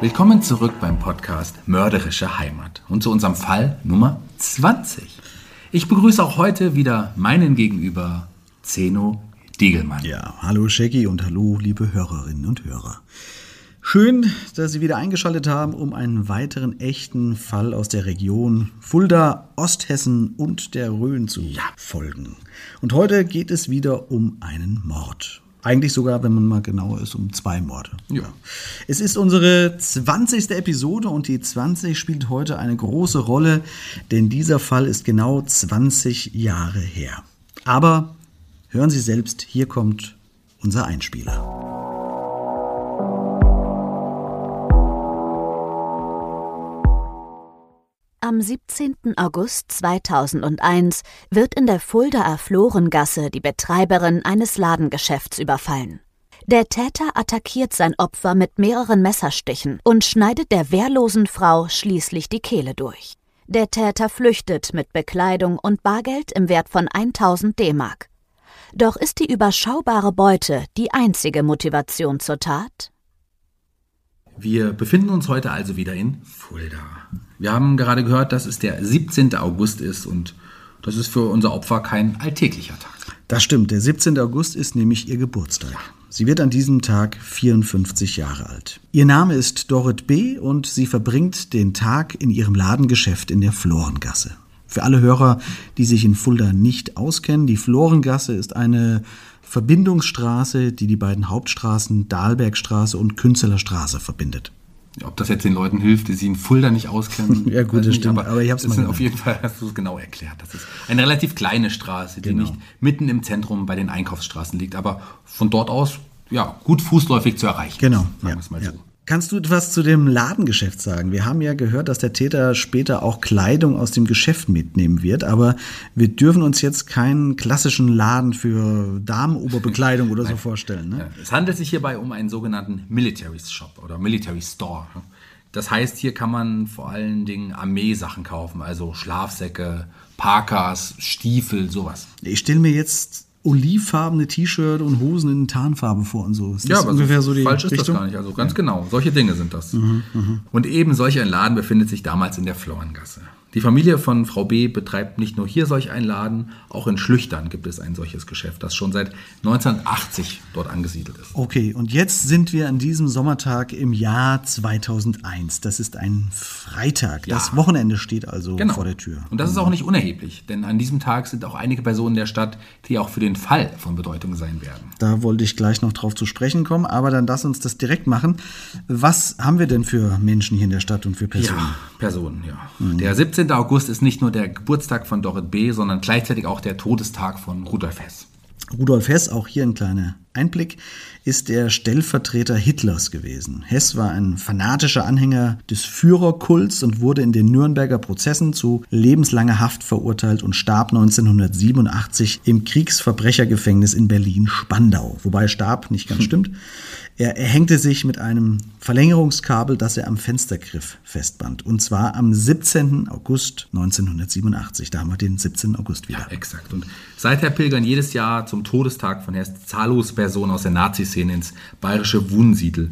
Willkommen zurück beim Podcast Mörderische Heimat und zu unserem Fall Nummer 20. Ich begrüße auch heute wieder meinen Gegenüber Zeno Diegelmann. Ja, hallo Shaggy und hallo liebe Hörerinnen und Hörer. Schön, dass Sie wieder eingeschaltet haben, um einen weiteren echten Fall aus der Region Fulda, Osthessen und der Rhön zu ja. folgen. Und heute geht es wieder um einen Mord. Eigentlich sogar, wenn man mal genauer ist, um zwei Morde. Ja. Es ist unsere 20. Episode und die 20 spielt heute eine große Rolle, denn dieser Fall ist genau 20 Jahre her. Aber hören Sie selbst, hier kommt unser Einspieler. Am 17. August 2001 wird in der Fuldaer Florengasse die Betreiberin eines Ladengeschäfts überfallen. Der Täter attackiert sein Opfer mit mehreren Messerstichen und schneidet der wehrlosen Frau schließlich die Kehle durch. Der Täter flüchtet mit Bekleidung und Bargeld im Wert von 1000 D-Mark. Doch ist die überschaubare Beute die einzige Motivation zur Tat? Wir befinden uns heute also wieder in Fulda. Wir haben gerade gehört, dass es der 17. August ist und das ist für unser Opfer kein alltäglicher Tag. Das stimmt, der 17. August ist nämlich ihr Geburtstag. Sie wird an diesem Tag 54 Jahre alt. Ihr Name ist Dorit B. und sie verbringt den Tag in ihrem Ladengeschäft in der Florengasse. Für alle Hörer, die sich in Fulda nicht auskennen, die Florengasse ist eine Verbindungsstraße, die die beiden Hauptstraßen Dahlbergstraße und Künzelerstraße verbindet. Ob das jetzt den Leuten hilft, die sich in Fulda nicht auskennen. ja, gut, das stimmt. Aber, aber ich habe es Auf jeden Fall hast du es genau erklärt. Das ist eine relativ kleine Straße, die genau. nicht mitten im Zentrum bei den Einkaufsstraßen liegt, aber von dort aus ja, gut fußläufig zu erreichen. Genau. Sagen ja, wir es mal ja. so. Kannst du etwas zu dem Ladengeschäft sagen? Wir haben ja gehört, dass der Täter später auch Kleidung aus dem Geschäft mitnehmen wird, aber wir dürfen uns jetzt keinen klassischen Laden für Damenoberbekleidung oder so vorstellen. Ne? Es handelt sich hierbei um einen sogenannten Military Shop oder Military Store. Das heißt, hier kann man vor allen Dingen Armeesachen kaufen, also Schlafsäcke, Parkas, Stiefel, sowas. Ich stelle mir jetzt olivfarbene T-Shirt und Hosen in Tarnfarbe vor und so. Ist ja, aber ungefähr so, die falsch Richtung? ist das gar nicht. Also ganz genau, solche Dinge sind das. Mhm, mh. Und eben solch ein Laden befindet sich damals in der Flauengasse. Die Familie von Frau B. betreibt nicht nur hier solch einen Laden, auch in Schlüchtern gibt es ein solches Geschäft, das schon seit 1980 dort angesiedelt ist. Okay, und jetzt sind wir an diesem Sommertag im Jahr 2001. Das ist ein Freitag. Ja. Das Wochenende steht also genau. vor der Tür. Und das ist auch nicht unerheblich, denn an diesem Tag sind auch einige Personen der Stadt, die auch für den Fall von Bedeutung sein werden. Da wollte ich gleich noch drauf zu sprechen kommen, aber dann lass uns das direkt machen. Was haben wir denn für Menschen hier in der Stadt und für Personen? Ja, Personen, ja. Mhm. Der 17 17. August ist nicht nur der Geburtstag von Dorit B., sondern gleichzeitig auch der Todestag von Rudolf Hess. Rudolf Hess, auch hier ein kleiner Einblick, ist der Stellvertreter Hitlers gewesen. Hess war ein fanatischer Anhänger des Führerkults und wurde in den Nürnberger Prozessen zu lebenslanger Haft verurteilt und starb 1987 im Kriegsverbrechergefängnis in Berlin-Spandau. Wobei starb nicht ganz stimmt. Er, er hängte sich mit einem Verlängerungskabel, das er am Fenstergriff festband. Und zwar am 17. August 1987. Da haben wir den 17. August wieder. Ja, exakt. Und seither pilgern jedes Jahr zum Todestag von Hess zahllose Personen aus der Nazi-Szene ins bayerische Wunsiedel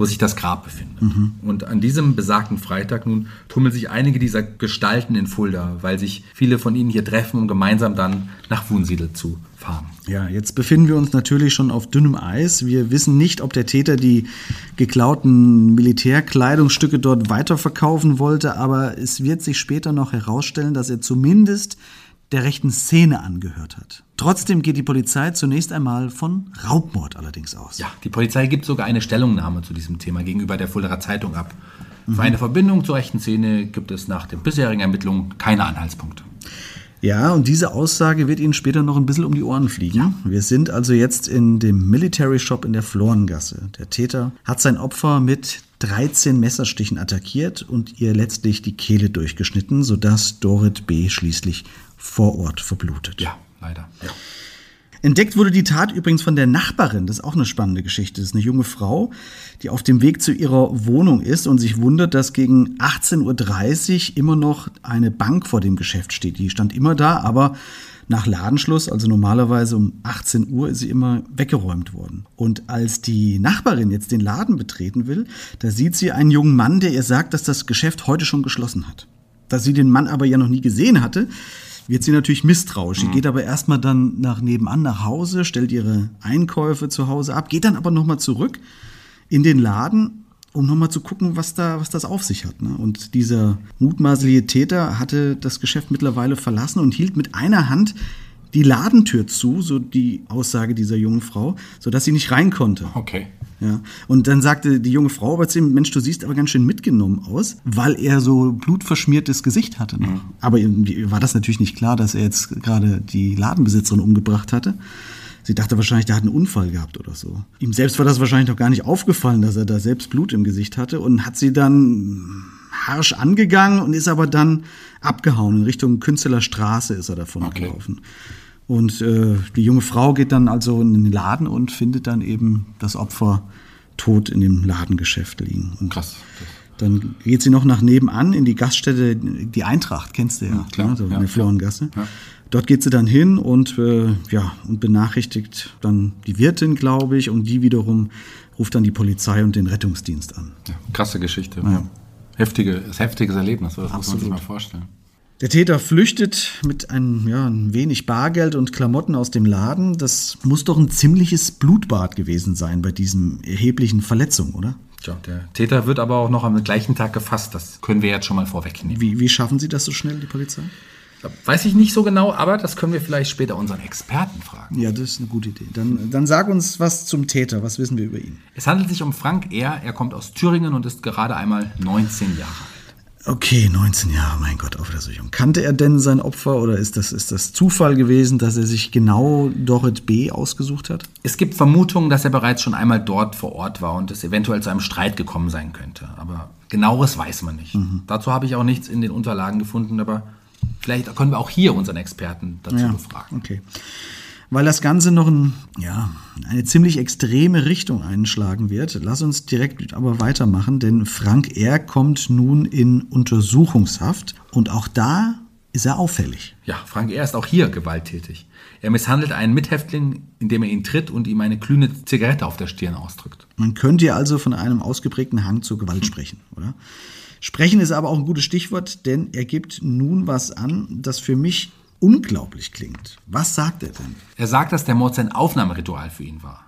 wo sich das Grab befindet. Mhm. Und an diesem besagten Freitag nun tummeln sich einige dieser Gestalten in Fulda, weil sich viele von ihnen hier treffen, um gemeinsam dann nach Wunsiedel zu fahren. Ja, jetzt befinden wir uns natürlich schon auf dünnem Eis. Wir wissen nicht, ob der Täter die geklauten Militärkleidungsstücke dort weiterverkaufen wollte, aber es wird sich später noch herausstellen, dass er zumindest der rechten Szene angehört hat. Trotzdem geht die Polizei zunächst einmal von Raubmord allerdings aus. Ja, die Polizei gibt sogar eine Stellungnahme zu diesem Thema gegenüber der Fulderer Zeitung ab. Mhm. Für eine Verbindung zur rechten Szene gibt es nach den bisherigen Ermittlungen keine Anhaltspunkte. Ja, und diese Aussage wird Ihnen später noch ein bisschen um die Ohren fliegen. Ja. Wir sind also jetzt in dem Military Shop in der Florengasse. Der Täter hat sein Opfer mit 13 Messerstichen attackiert und ihr letztlich die Kehle durchgeschnitten, sodass Dorit B. schließlich vor Ort verblutet. Ja, leider. Ja. Entdeckt wurde die Tat übrigens von der Nachbarin. Das ist auch eine spannende Geschichte. Das ist eine junge Frau, die auf dem Weg zu ihrer Wohnung ist und sich wundert, dass gegen 18.30 Uhr immer noch eine Bank vor dem Geschäft steht. Die stand immer da, aber nach Ladenschluss, also normalerweise um 18 Uhr, ist sie immer weggeräumt worden. Und als die Nachbarin jetzt den Laden betreten will, da sieht sie einen jungen Mann, der ihr sagt, dass das Geschäft heute schon geschlossen hat. Da sie den Mann aber ja noch nie gesehen hatte, wird sie natürlich misstrauisch. Sie mhm. geht aber erstmal dann nach nebenan nach Hause, stellt ihre Einkäufe zu Hause ab, geht dann aber nochmal zurück in den Laden, um nochmal zu gucken, was da, was das auf sich hat. Ne? Und dieser mutmaßliche Täter hatte das Geschäft mittlerweile verlassen und hielt mit einer Hand die Ladentür zu, so die Aussage dieser jungen Frau, sodass sie nicht rein konnte. Okay. Ja. Und dann sagte die junge Frau aber zu ihm, Mensch, du siehst aber ganz schön mitgenommen aus, weil er so blutverschmiertes Gesicht hatte. Ne? Mhm. Aber ihm war das natürlich nicht klar, dass er jetzt gerade die Ladenbesitzerin umgebracht hatte. Sie dachte wahrscheinlich, der hat einen Unfall gehabt oder so. Ihm selbst war das wahrscheinlich noch gar nicht aufgefallen, dass er da selbst Blut im Gesicht hatte und hat sie dann harsch angegangen und ist aber dann abgehauen. In Richtung Künstler Straße ist er davon okay. gelaufen. Und äh, die junge Frau geht dann also in den Laden und findet dann eben das Opfer tot in dem Ladengeschäft liegen. Und Krass. Dann geht sie noch nach nebenan in die Gaststätte, die Eintracht, kennst du ja, ja klar, ne? so ja, in der Flauengasse. Ja. Dort geht sie dann hin und, äh, ja, und benachrichtigt dann die Wirtin, glaube ich, und die wiederum ruft dann die Polizei und den Rettungsdienst an. Ja, krasse Geschichte. Ja. Heftige, heftiges Erlebnis, das Absolut. muss man sich mal vorstellen. Der Täter flüchtet mit einem, ja, ein wenig Bargeld und Klamotten aus dem Laden. Das muss doch ein ziemliches Blutbad gewesen sein bei diesen erheblichen Verletzungen, oder? Tja, der Täter wird aber auch noch am gleichen Tag gefasst. Das können wir jetzt schon mal vorwegnehmen. Wie, wie schaffen Sie das so schnell, die Polizei? Weiß ich nicht so genau, aber das können wir vielleicht später unseren Experten fragen. Ja, das ist eine gute Idee. Dann, dann sag uns was zum Täter. Was wissen wir über ihn? Es handelt sich um Frank R. Er kommt aus Thüringen und ist gerade einmal 19 Jahre alt. Okay, 19 Jahre, mein Gott, auf der Suche. Kannte er denn sein Opfer oder ist das, ist das Zufall gewesen, dass er sich genau Dorit B. ausgesucht hat? Es gibt Vermutungen, dass er bereits schon einmal dort vor Ort war und es eventuell zu einem Streit gekommen sein könnte. Aber genaueres weiß man nicht. Mhm. Dazu habe ich auch nichts in den Unterlagen gefunden, aber vielleicht können wir auch hier unseren Experten dazu ja, befragen. Okay weil das Ganze noch ein, ja, eine ziemlich extreme Richtung einschlagen wird. Lass uns direkt aber weitermachen, denn Frank R. kommt nun in Untersuchungshaft und auch da ist er auffällig. Ja, Frank R. ist auch hier gewalttätig. Er misshandelt einen Mithäftling, indem er ihn tritt und ihm eine glühende Zigarette auf der Stirn ausdrückt. Man könnte ja also von einem ausgeprägten Hang zur Gewalt sprechen, oder? Sprechen ist aber auch ein gutes Stichwort, denn er gibt nun was an, das für mich unglaublich klingt. Was sagt er denn? Er sagt, dass der Mord sein Aufnahmeritual für ihn war.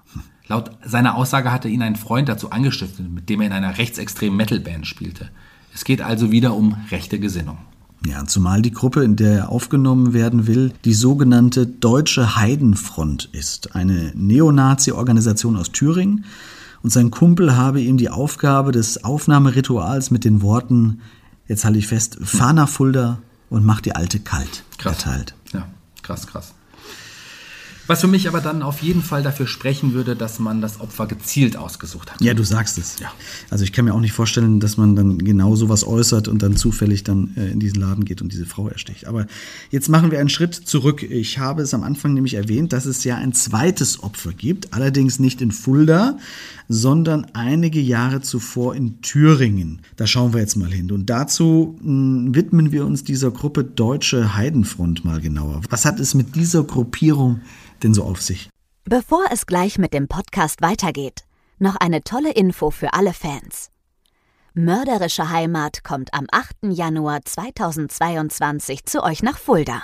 Laut seiner Aussage hatte ihn ein Freund dazu angestiftet, mit dem er in einer rechtsextremen Metalband spielte. Es geht also wieder um rechte Gesinnung. Ja, zumal die Gruppe, in der er aufgenommen werden will, die sogenannte Deutsche Heidenfront ist, eine Neonazi-Organisation aus Thüringen. Und sein Kumpel habe ihm die Aufgabe des Aufnahmerituals mit den Worten jetzt halte ich fest, fahr nach Fulda und mach die alte kalt. Krass. Erteilt. Ja, krass, krass. Was für mich aber dann auf jeden Fall dafür sprechen würde, dass man das Opfer gezielt ausgesucht hat. Ja, du sagst es. Ja. Also ich kann mir auch nicht vorstellen, dass man dann genau sowas äußert und dann zufällig dann äh, in diesen Laden geht und diese Frau ersticht. Aber jetzt machen wir einen Schritt zurück. Ich habe es am Anfang nämlich erwähnt, dass es ja ein zweites Opfer gibt, allerdings nicht in Fulda, sondern einige Jahre zuvor in Thüringen. Da schauen wir jetzt mal hin. Und dazu mh, widmen wir uns dieser Gruppe Deutsche Heidenfront mal genauer. Was hat es mit dieser Gruppierung denn so auf sich? Bevor es gleich mit dem Podcast weitergeht, noch eine tolle Info für alle Fans. Mörderische Heimat kommt am 8. Januar 2022 zu euch nach Fulda.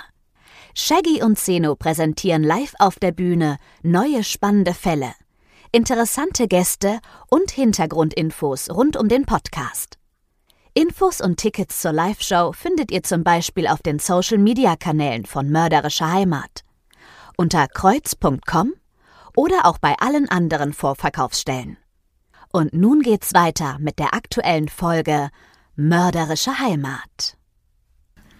Shaggy und Zeno präsentieren live auf der Bühne neue spannende Fälle, interessante Gäste und Hintergrundinfos rund um den Podcast. Infos und Tickets zur Live-Show findet ihr zum Beispiel auf den Social-Media-Kanälen von Mörderische Heimat unter kreuz.com oder auch bei allen anderen Vorverkaufsstellen. Und nun geht's weiter mit der aktuellen Folge Mörderische Heimat.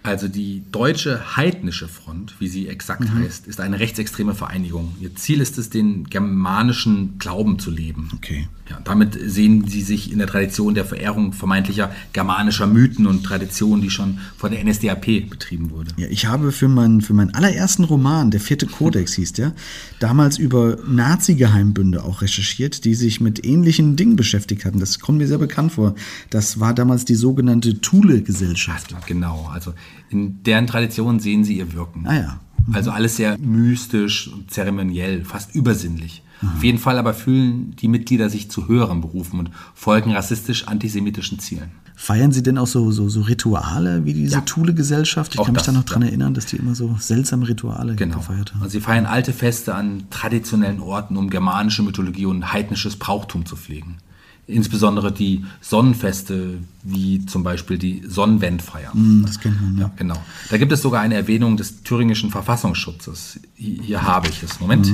Also die Deutsche Heidnische Front, wie sie exakt Mhm. heißt, ist eine rechtsextreme Vereinigung. Ihr Ziel ist es, den germanischen Glauben zu leben. Okay. Ja, damit sehen sie sich in der Tradition der Verehrung vermeintlicher germanischer Mythen und Traditionen, die schon von der NSDAP betrieben wurde. Ja, ich habe für meinen, für meinen allerersten Roman, der vierte Kodex hieß der, damals über Nazi-Geheimbünde auch recherchiert, die sich mit ähnlichen Dingen beschäftigt hatten. Das kommt mir sehr bekannt vor. Das war damals die sogenannte Thule-Gesellschaft. Genau, also in deren Tradition sehen sie ihr Wirken. Ah ja. Also alles sehr mystisch und zeremoniell, fast übersinnlich. Auf jeden Fall aber fühlen die Mitglieder sich zu höheren Berufen und folgen rassistisch-antisemitischen Zielen. Feiern Sie denn auch so, so, so Rituale wie diese Ja. Thule-Gesellschaft? Ich Auch kann mich das, da noch dran ja. erinnern, dass die immer so seltsame Rituale Genau. gefeiert haben. Also sie feiern alte Feste an traditionellen Orten, um germanische Mythologie und heidnisches Brauchtum zu pflegen. Insbesondere die Sonnenfeste, wie zum Beispiel die Sonnenwendfeier. Hm, Das kennt man, ja. Ja, genau. Da gibt es sogar eine Erwähnung des thüringischen Verfassungsschutzes. Hier, habe ich es. Moment.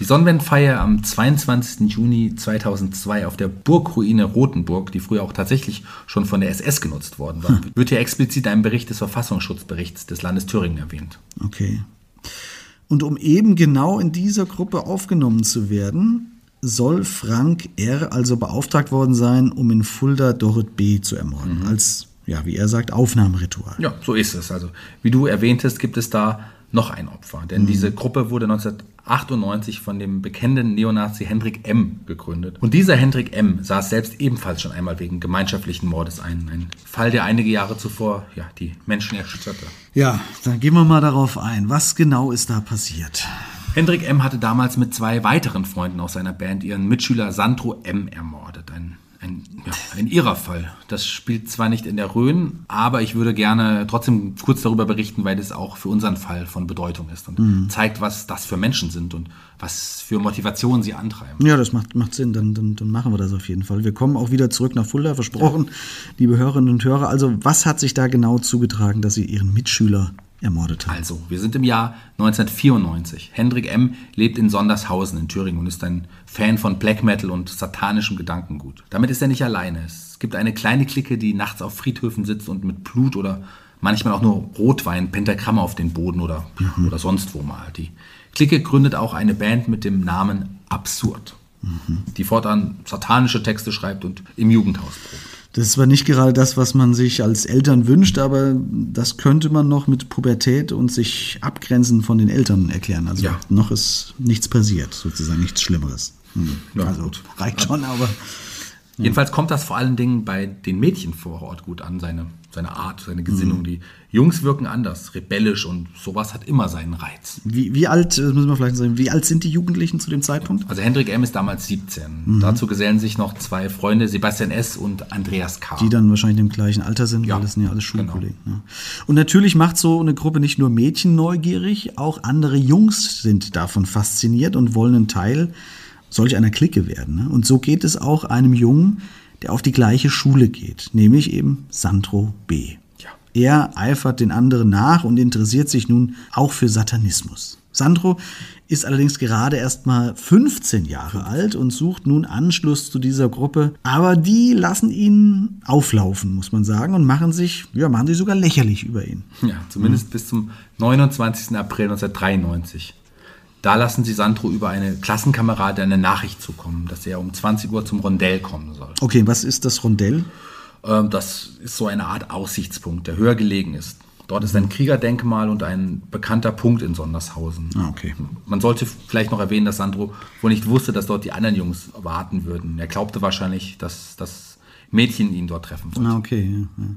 Die Sonnenwendfeier am 22. Juni 2002 auf der Burgruine Rothenburg, die früher auch tatsächlich schon von der SS genutzt worden war, wird hier explizit ein Bericht des Verfassungsschutzberichts des Landes Thüringen erwähnt. Okay. Und um eben genau in dieser Gruppe aufgenommen zu werden, soll Frank R. also beauftragt worden sein, um in Fulda Dorrit B. zu ermorden. Als, ja, wie er sagt, Aufnahmeritual. Ja, so ist es. Also, wie du erwähntest, gibt es da noch ein Opfer. Denn diese Gruppe wurde 1998 von dem bekennenden Neonazi Hendrik M. gegründet. Und dieser Hendrik M. saß selbst ebenfalls schon einmal wegen gemeinschaftlichen Mordes ein. Ein Fall, der einige Jahre zuvor ja, die Menschen erschütterte. Ja, dann gehen wir mal darauf ein. Was genau ist da passiert? Hendrik M. hatte damals mit zwei weiteren Freunden aus seiner Band ihren Mitschüler Sandro M. ermordet. Ein, ein, ja, ein irrer Fall. Das spielt zwar nicht in der Rhön, aber ich würde gerne trotzdem kurz darüber berichten, weil das auch für unseren Fall von Bedeutung ist und zeigt, was das für Menschen sind und was für Motivationen sie antreiben. Ja, das macht, macht Sinn. Dann, dann, dann machen wir das auf jeden Fall. Wir kommen auch wieder zurück nach Fulda, versprochen, liebe Hörerinnen und Hörer. Also, was hat sich da genau zugetragen, dass Sie Ihren Mitschüler ermordet haben? Also, wir sind im Jahr 1994. Hendrik M. lebt in Sondershausen in Thüringen und ist ein Fan von Black Metal und satanischem Gedankengut. Damit ist er nicht alleine. Es gibt eine kleine Clique, die nachts auf Friedhöfen sitzt und mit Blut oder manchmal auch nur Rotwein Pentagramme auf den Boden oder, oder sonst wo malt. Die Clique gründet auch eine Band mit dem Namen Absurd, die fortan satanische Texte schreibt und im Jugendhaus probt. Das ist zwar nicht gerade das, was man sich als Eltern wünscht, aber das könnte man noch mit Pubertät und sich abgrenzen von den Eltern erklären. Also Ja. noch ist nichts passiert, sozusagen nichts Schlimmeres. Hm. Ja, also gut. reicht schon, aber Jedenfalls kommt das vor allen Dingen bei den Mädchen vor Ort gut an, seine, seine Art, seine Gesinnung. Die Jungs wirken anders, rebellisch und sowas hat immer seinen Reiz. wie, wie alt, das müssen wir vielleicht sagen, wie alt sind die Jugendlichen zu dem Zeitpunkt? Also Hendrik M. ist damals 17. Dazu gesellen sich noch zwei Freunde, Sebastian S. und Andreas K. Die dann wahrscheinlich im gleichen Alter sind, Ja, weil das sind ja alles genau. Schulkollegen. Ja. Und natürlich macht so eine Gruppe nicht nur Mädchen neugierig, auch andere Jungs sind davon fasziniert und wollen ein Teil solch einer Clique werden. Ne? Und so geht es auch einem Jungen, der auf die gleiche Schule geht, nämlich eben Sandro B. Ja. Er eifert den anderen nach und interessiert sich nun auch für Satanismus. Sandro ist allerdings gerade erst mal 15 Jahre alt und sucht nun Anschluss zu dieser Gruppe. Aber die lassen ihn auflaufen, muss man sagen, und machen sich, ja, machen sich sogar lächerlich über ihn. Ja, zumindest mhm. bis zum 29. April 1993. Da lassen sie Sandro über eine Klassenkamerade eine Nachricht zukommen, dass er um 20 Uhr zum Rondell kommen soll. Okay, was ist das Rondell? Ähm, das ist so eine Art Aussichtspunkt, der höher gelegen ist. Dort ist ein Kriegerdenkmal und ein bekannter Punkt in Sondershausen. Ah, okay. Man sollte vielleicht noch erwähnen, dass Sandro wohl nicht wusste, dass dort die anderen Jungs warten würden. Er glaubte wahrscheinlich, dass, dass Mädchen ihn dort treffen wollte. Ah, okay. Ja, ja.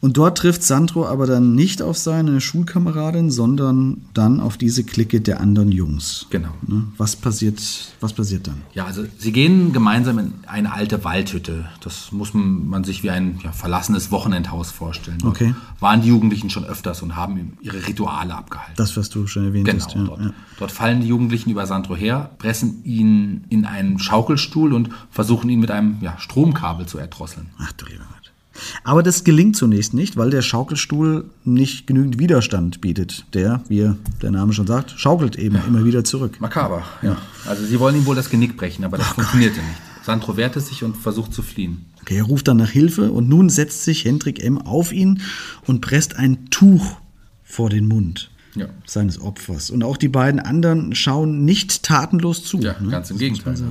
Und dort trifft Sandro aber dann nicht auf seine Schulkameradin, sondern dann auf diese Clique der anderen Jungs. Genau. Ne? Was passiert, was passiert dann? Ja, also sie gehen gemeinsam in eine alte Waldhütte. Das muss man sich wie ein ja, verlassenes Wochenendhaus vorstellen. Dort okay. Waren die Jugendlichen schon öfters und haben ihre Rituale abgehalten. Das, was du schon erwähnt genau, hast. Genau. Dort, dort fallen die Jugendlichen über Sandro her, pressen ihn in einen Schaukelstuhl und versuchen ihn mit einem Stromkabel zu erdrosseln drosseln. Ach du lieber Gott. Aber das gelingt zunächst nicht, weil der Schaukelstuhl nicht genügend Widerstand bietet. Der, wie der Name schon sagt, schaukelt eben ja. immer wieder zurück. Makaber, ja. Also sie wollen ihm wohl das Genick brechen, aber das Ach funktionierte Gott. nicht. Sandro wehrte sich und versucht zu fliehen. Okay, er ruft dann nach Hilfe und nun setzt sich Hendrik M. auf ihn und presst ein Tuch vor den Mund ja. seines Opfers. Und auch die beiden anderen schauen nicht tatenlos zu. Ja, ne? ganz im Gegenteil. Also,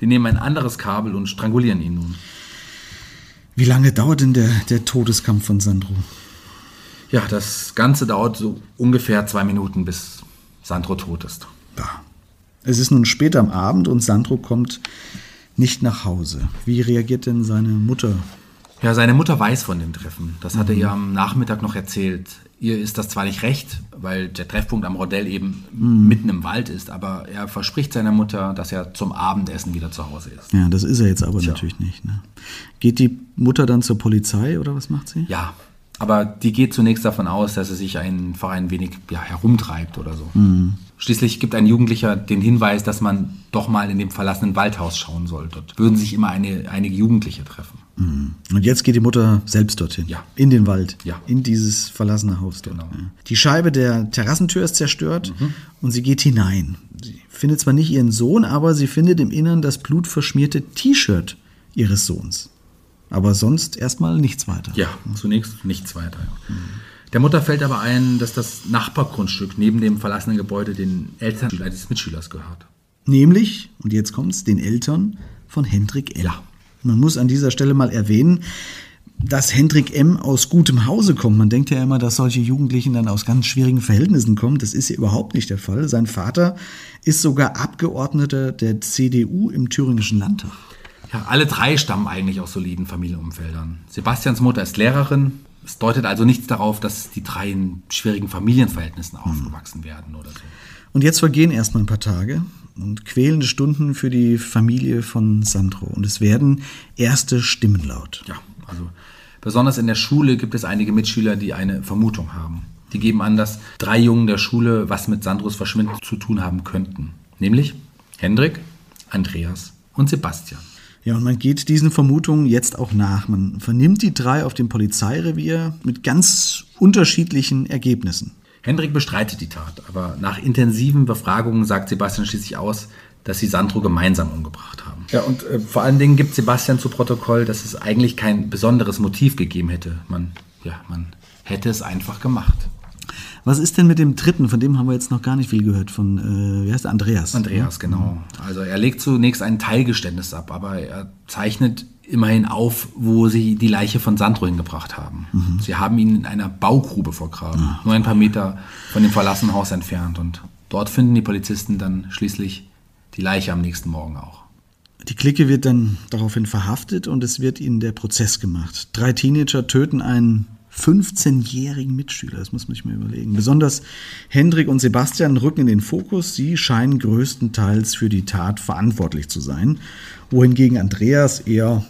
die nehmen ein anderes Kabel und strangulieren ihn nun. Wie lange dauert denn der, der Todeskampf von Sandro? Ja, das Ganze dauert so ungefähr zwei Minuten, bis Sandro tot ist. Ja. Es ist nun spät am Abend und Sandro kommt nicht nach Hause. Wie reagiert denn seine Mutter? Ja, seine Mutter weiß von dem Treffen. Das hat er ihr am Nachmittag noch erzählt. Ihr ist das zwar nicht recht, weil der Treffpunkt am Rodell eben mhm. mitten im Wald ist, aber er verspricht seiner Mutter, dass er zum Abendessen wieder zu Hause ist. Ja, das ist er jetzt aber Tja. natürlich nicht. Ne? Geht die Mutter dann zur Polizei oder was macht sie? Ja, aber die geht zunächst davon aus, dass er sich einfach ein wenig ja, herumtreibt oder so. Mhm. Schließlich gibt ein Jugendlicher den Hinweis, dass man doch mal in dem verlassenen Waldhaus schauen soll. Dort würden sich immer eine, einige Jugendliche treffen. Mhm. Und jetzt geht die Mutter selbst dorthin. Ja. In den Wald. Ja. In dieses verlassene Haus dort. Genau. Die Scheibe der Terrassentür ist zerstört mhm. und sie geht hinein. Sie findet zwar nicht ihren Sohn, aber sie findet im Innern das blutverschmierte T-Shirt ihres Sohns. Aber sonst erstmal nichts weiter. Ja, zunächst nichts weiter. Mhm. Der Mutter fällt aber ein, dass das Nachbargrundstück neben dem verlassenen Gebäude den Eltern des Mitschülers gehört. Nämlich, und jetzt kommt's, den Eltern von Hendrik L. Ja. Man muss an dieser Stelle mal erwähnen, dass Hendrik M. aus gutem Hause kommt. Man denkt ja immer, dass solche Jugendlichen dann aus ganz schwierigen Verhältnissen kommen. Das ist ja überhaupt nicht der Fall. Sein Vater ist sogar Abgeordneter der CDU im thüringischen Landtag. Ja, alle drei stammen eigentlich aus soliden Familienumfeldern. Sebastians Mutter ist Lehrerin. Es deutet also nichts darauf, dass die drei in schwierigen Familienverhältnissen aufgewachsen werden oder so. Und jetzt vergehen erstmal ein paar Tage und quälende Stunden für die Familie von Sandro. Und es werden erste Stimmen laut. Ja, also besonders in der Schule gibt es einige Mitschüler, die eine Vermutung haben. Die geben an, dass drei Jungen der Schule was mit Sandros Verschwinden zu tun haben könnten. Nämlich Hendrik, Andreas und Sebastian. Ja, und man geht diesen Vermutungen jetzt auch nach. Man vernimmt die drei auf dem Polizeirevier mit ganz unterschiedlichen Ergebnissen. Hendrik bestreitet die Tat, aber nach intensiven Befragungen sagt Sebastian schließlich aus, dass sie Sandro gemeinsam umgebracht haben. Ja, und äh, vor allen Dingen gibt Sebastian zu Protokoll, dass es eigentlich kein besonderes Motiv gegeben hätte. Man, ja, man hätte es einfach gemacht. Was ist denn mit dem dritten? Von dem haben wir jetzt noch gar nicht viel gehört. Von, äh, wie heißt der? Andreas. Andreas, genau. Also er legt zunächst ein Teilgeständnis ab, aber er zeichnet immerhin auf, wo sie die Leiche von Sandro hingebracht haben. Mhm. Sie haben ihn in einer Baugrube vergraben, mhm. nur ein paar Meter von dem verlassenen Haus entfernt. Und dort finden die Polizisten dann schließlich die Leiche am nächsten Morgen auch. Die Clique wird dann daraufhin verhaftet und es wird ihnen der Prozess gemacht. Drei Teenager töten einen 15-jährigen Mitschüler. Das muss man sich mal überlegen. Besonders Hendrik und Sebastian rücken in den Fokus. Sie scheinen größtenteils für die Tat verantwortlich zu sein, wohingegen Andreas eher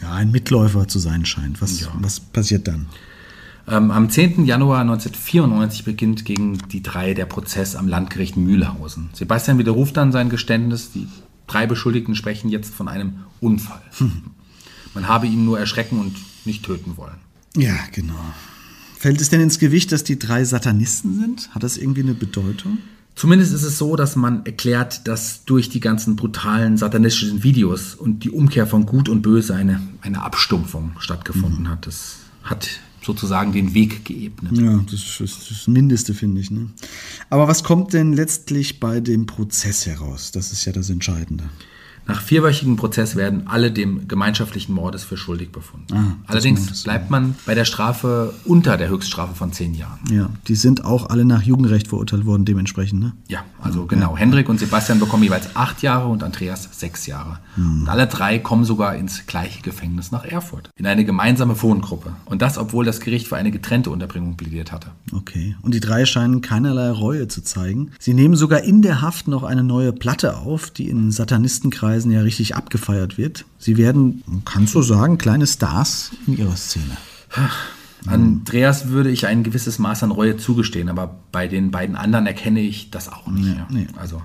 ja, ein Mitläufer zu sein scheint. Was, ja. was passiert dann? Ähm, am 10. Januar 1994 beginnt gegen die drei der Prozess am Landgericht Mühlhausen. Sebastian widerruft dann sein Geständnis. Die drei Beschuldigten sprechen jetzt von einem Unfall. Hm. Man habe ihn nur erschrecken und nicht töten wollen. Ja, genau. Fällt es denn ins Gewicht, dass die drei Satanisten sind? Hat das irgendwie eine Bedeutung? Zumindest ist es so, dass man erklärt, dass durch die ganzen brutalen satanistischen Videos und die Umkehr von Gut und Böse eine, eine Abstumpfung stattgefunden mhm. hat. Das hat sozusagen den Weg geebnet. Ja, das ist das Mindeste, finde ich. Ne? Aber was kommt denn letztlich bei dem Prozess heraus? Das ist ja das Entscheidende. Nach vierwöchigem Prozess werden alle dem gemeinschaftlichen Mordes für schuldig befunden. Ah, Allerdings bleibt man bei der Strafe unter der Höchststrafe von zehn Jahren. Ja, die sind auch alle nach Jugendrecht verurteilt worden, dementsprechend, ne? Ja, also genau. Ja. Hendrik und Sebastian bekommen jeweils acht Jahre und Andreas sechs Jahre. Hm. Und alle drei kommen sogar ins gleiche Gefängnis nach Erfurt. In eine gemeinsame Wohngruppe. Und das, obwohl das Gericht für eine getrennte Unterbringung plädiert hatte. Okay. Und die drei scheinen keinerlei Reue zu zeigen. Sie nehmen sogar in der Haft noch eine neue Platte auf, die in Satanistenkreisen Kreisen ja richtig abgefeiert wird. Sie werden, kannst du sagen, kleine Stars in ihrer Szene. Andreas würde ich ein gewisses Maß an Reue zugestehen, aber bei den beiden anderen erkenne ich das auch nicht. Nee, nee. Also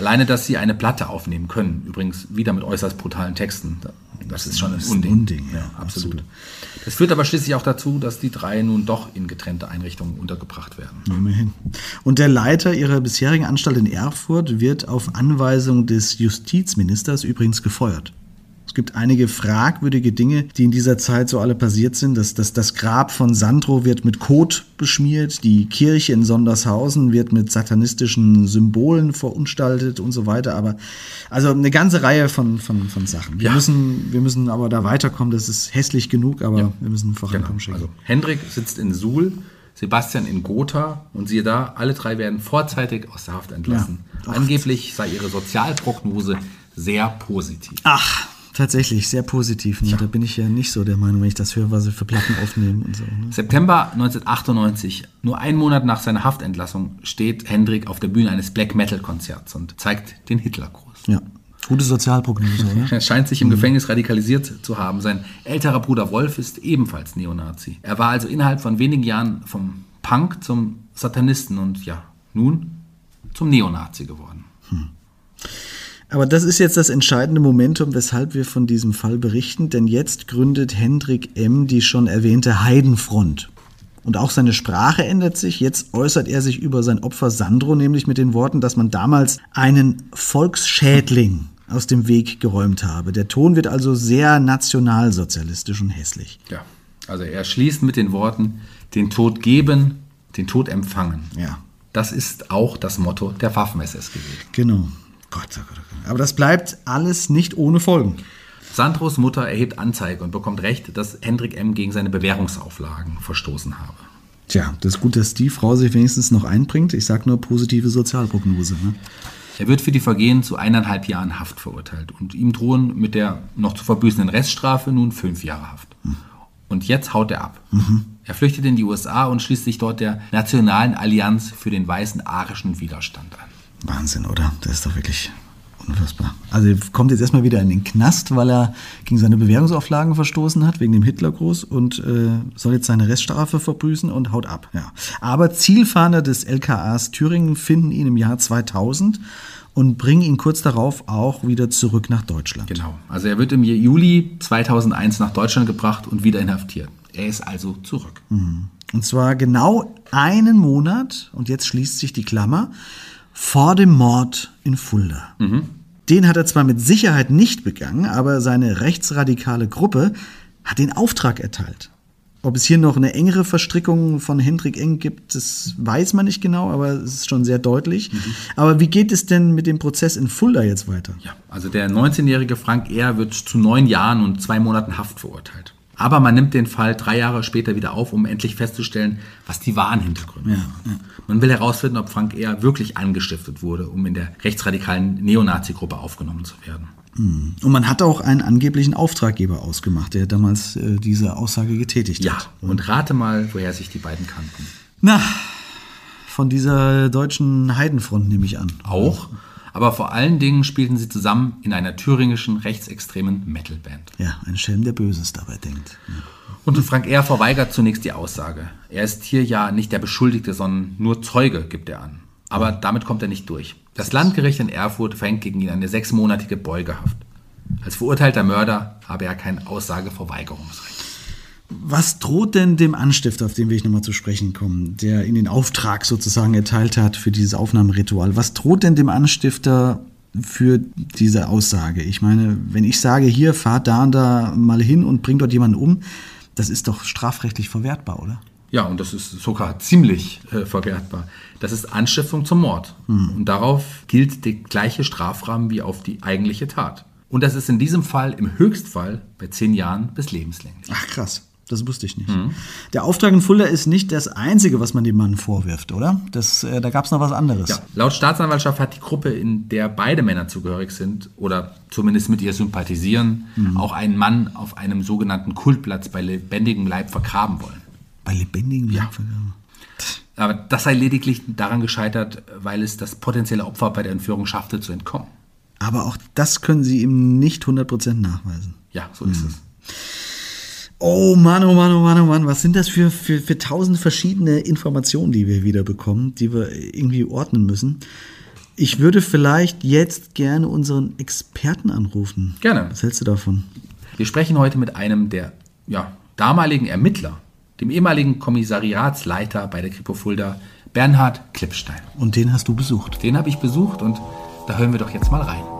alleine, dass sie eine Platte aufnehmen können, übrigens wieder mit äußerst brutalen Texten, das ist schon ein Unding. Unding ja, ja, absolut. absolut. Das führt aber schließlich auch dazu, dass die drei nun doch in getrennte Einrichtungen untergebracht werden. Immerhin. Und der Leiter ihrer bisherigen Anstalt in Erfurt wird auf Anweisung des Justizministers übrigens gefeuert. Es gibt einige fragwürdige Dinge, die in dieser Zeit so alle passiert sind. Das, das, das Grab von Sandro wird mit Kot beschmiert, die Kirche in Sondershausen wird mit satanistischen Symbolen verunstaltet und so weiter. Aber also eine ganze Reihe von, von, von Sachen. Wir, ja. müssen, wir müssen aber da weiterkommen. Das ist hässlich genug, aber ja. wir müssen vorankommen. Genau. Also, Hendrik sitzt in Suhl. Sebastian in Gotha und siehe da, alle drei werden vorzeitig aus der Haft entlassen. Ja. Angeblich sei ihre Sozialprognose sehr positiv. Ach, Tatsächlich, sehr positiv. Ne? Da bin ich ja nicht so der Meinung, wenn ich das höre, was sie für Platten aufnehmen und so. Ne? September 1998, nur einen Monat nach seiner Haftentlassung, steht Hendrik auf der Bühne eines Black Metal Konzerts und zeigt den Hitlergruß. Ja. Gute Sozialprognose, oder? Er scheint sich im mhm. Gefängnis radikalisiert zu haben. Sein älterer Bruder Wolf ist ebenfalls Neonazi. Er war also innerhalb von wenigen Jahren vom Punk zum Satanisten und ja, nun zum Neonazi geworden. Hm. Aber das ist jetzt das entscheidende Momentum, weshalb wir von diesem Fall berichten, denn jetzt gründet Hendrik M. die schon erwähnte Heidenfront. Und auch seine Sprache ändert sich. Jetzt äußert er sich über sein Opfer Sandro, nämlich mit den Worten, dass man damals einen Volksschädling aus dem Weg geräumt habe. Der Ton wird also sehr nationalsozialistisch und hässlich. Ja, also er schließt mit den Worten, den Tod geben, den Tod empfangen. Ja. Das ist auch das Motto der Waffen-SS gewesen. Genau. Gott, oh Gott, oh Gott. Aber das bleibt alles nicht ohne Folgen. Sandros Mutter erhebt Anzeige und bekommt Recht, dass Hendrik M. gegen seine Bewährungsauflagen verstoßen habe. Tja, das ist gut, dass die Frau sich wenigstens noch einbringt. Ich sage nur positive Sozialprognose. Ne? Er wird für die Vergehen zu eineinhalb Jahren Haft verurteilt und ihm drohen mit der noch zu verbüßenden Reststrafe nun fünf Jahre Haft. Und jetzt haut er ab. Mhm. Er flüchtet in die USA und schließt sich dort der Nationalen Allianz für den weißen arischen Widerstand an. Wahnsinn, oder? Das ist doch wirklich unfassbar. Also er kommt jetzt erstmal wieder in den Knast, weil er gegen seine Bewährungsauflagen verstoßen hat, wegen dem Hitlergruß und äh, soll jetzt seine Reststrafe verbüßen und haut ab. Ja. Aber Zielfahnder des LKAs Thüringen finden ihn im Jahr 2000 und bringen ihn kurz darauf auch wieder zurück nach Deutschland. Genau. Also er wird im Juli 2001 nach Deutschland gebracht und wieder inhaftiert. Er ist also zurück. Mhm. Und zwar genau einen Monat, und jetzt schließt sich die Klammer, vor dem Mord in Fulda. Mhm. Den hat er zwar mit Sicherheit nicht begangen, aber seine rechtsradikale Gruppe hat den Auftrag erteilt. Ob es hier noch eine engere Verstrickung von Hendrik Eng gibt, das weiß man nicht genau, aber es ist schon sehr deutlich. Mhm. Aber wie geht es denn mit dem Prozess in Fulda jetzt weiter? Ja, also der 19-jährige Frank R. wird zu neun Jahren und zwei Monaten Haft verurteilt. Aber man nimmt den Fall drei Jahre später wieder auf, um endlich festzustellen, was die wahren Hintergründe sind. Ja, ja. Man will herausfinden, ob Frank eher wirklich angestiftet wurde, um in der rechtsradikalen Neonazi-Gruppe aufgenommen zu werden. Hm. Und man hat auch einen angeblichen Auftraggeber ausgemacht, der damals äh, diese Aussage getätigt ja, hat. Ja, und rate mal, woher sich die beiden kannten. Na, von dieser deutschen Heidenfront nehme ich an. Auch? Aber vor allen Dingen spielten sie zusammen in einer thüringischen rechtsextremen Metalband. Ja, ein Schelm, der Böses dabei denkt. Ja. Und Frank R. verweigert zunächst die Aussage. Er ist hier ja nicht der Beschuldigte, sondern nur Zeuge, gibt er an. Aber damit kommt er nicht durch. Das Landgericht in Erfurt verhängt gegen ihn eine sechsmonatige Beugehaft. Als verurteilter Mörder habe er kein Aussageverweigerungsrecht. Was droht denn dem Anstifter, auf den will ich nochmal zu sprechen kommen, der Ihnen den Auftrag sozusagen erteilt hat für dieses Aufnahmeritual? Was droht denn dem Anstifter für diese Aussage? Ich meine, wenn ich sage, hier, fahrt da und da mal hin und bringt dort jemanden um, das ist doch strafrechtlich verwertbar, oder? Ja, und das ist sogar ziemlich äh, verwertbar. Das ist Anstiftung zum Mord. Hm. Und darauf gilt der gleiche Strafrahmen wie auf die eigentliche Tat. Und das ist in diesem Fall im Höchstfall bei zehn Jahren bis lebenslänglich. Ach krass. Das wusste ich nicht. Mhm. Der Auftrag in Fulda ist nicht das Einzige, was man dem Mann vorwirft, oder? Das, äh, da gab es noch was anderes. Ja. Laut Staatsanwaltschaft hat die Gruppe, in der beide Männer zugehörig sind oder zumindest mit ihr sympathisieren, mhm. auch einen Mann auf einem sogenannten Kultplatz bei lebendigem Leib vergraben wollen. Bei lebendigem Leib ja. vergraben? Aber das sei lediglich daran gescheitert, weil es das potenzielle Opfer bei der Entführung schaffte, zu entkommen. Aber auch das können Sie ihm nicht 100% nachweisen. Ja, so ist mhm. es. Oh Mann, oh Mann, oh Mann, oh Mann, was sind das für, für, für tausend verschiedene Informationen, die wir wieder bekommen, die wir irgendwie ordnen müssen. Ich würde vielleicht jetzt gerne unseren Experten anrufen. Gerne. Was hältst du davon? Wir sprechen heute mit einem der ja, damaligen Ermittler, dem ehemaligen Kommissariatsleiter bei der Kripo Fulda, Bernhard Klippstein. Und den hast du besucht? Den habe ich besucht und da hören wir doch jetzt mal rein.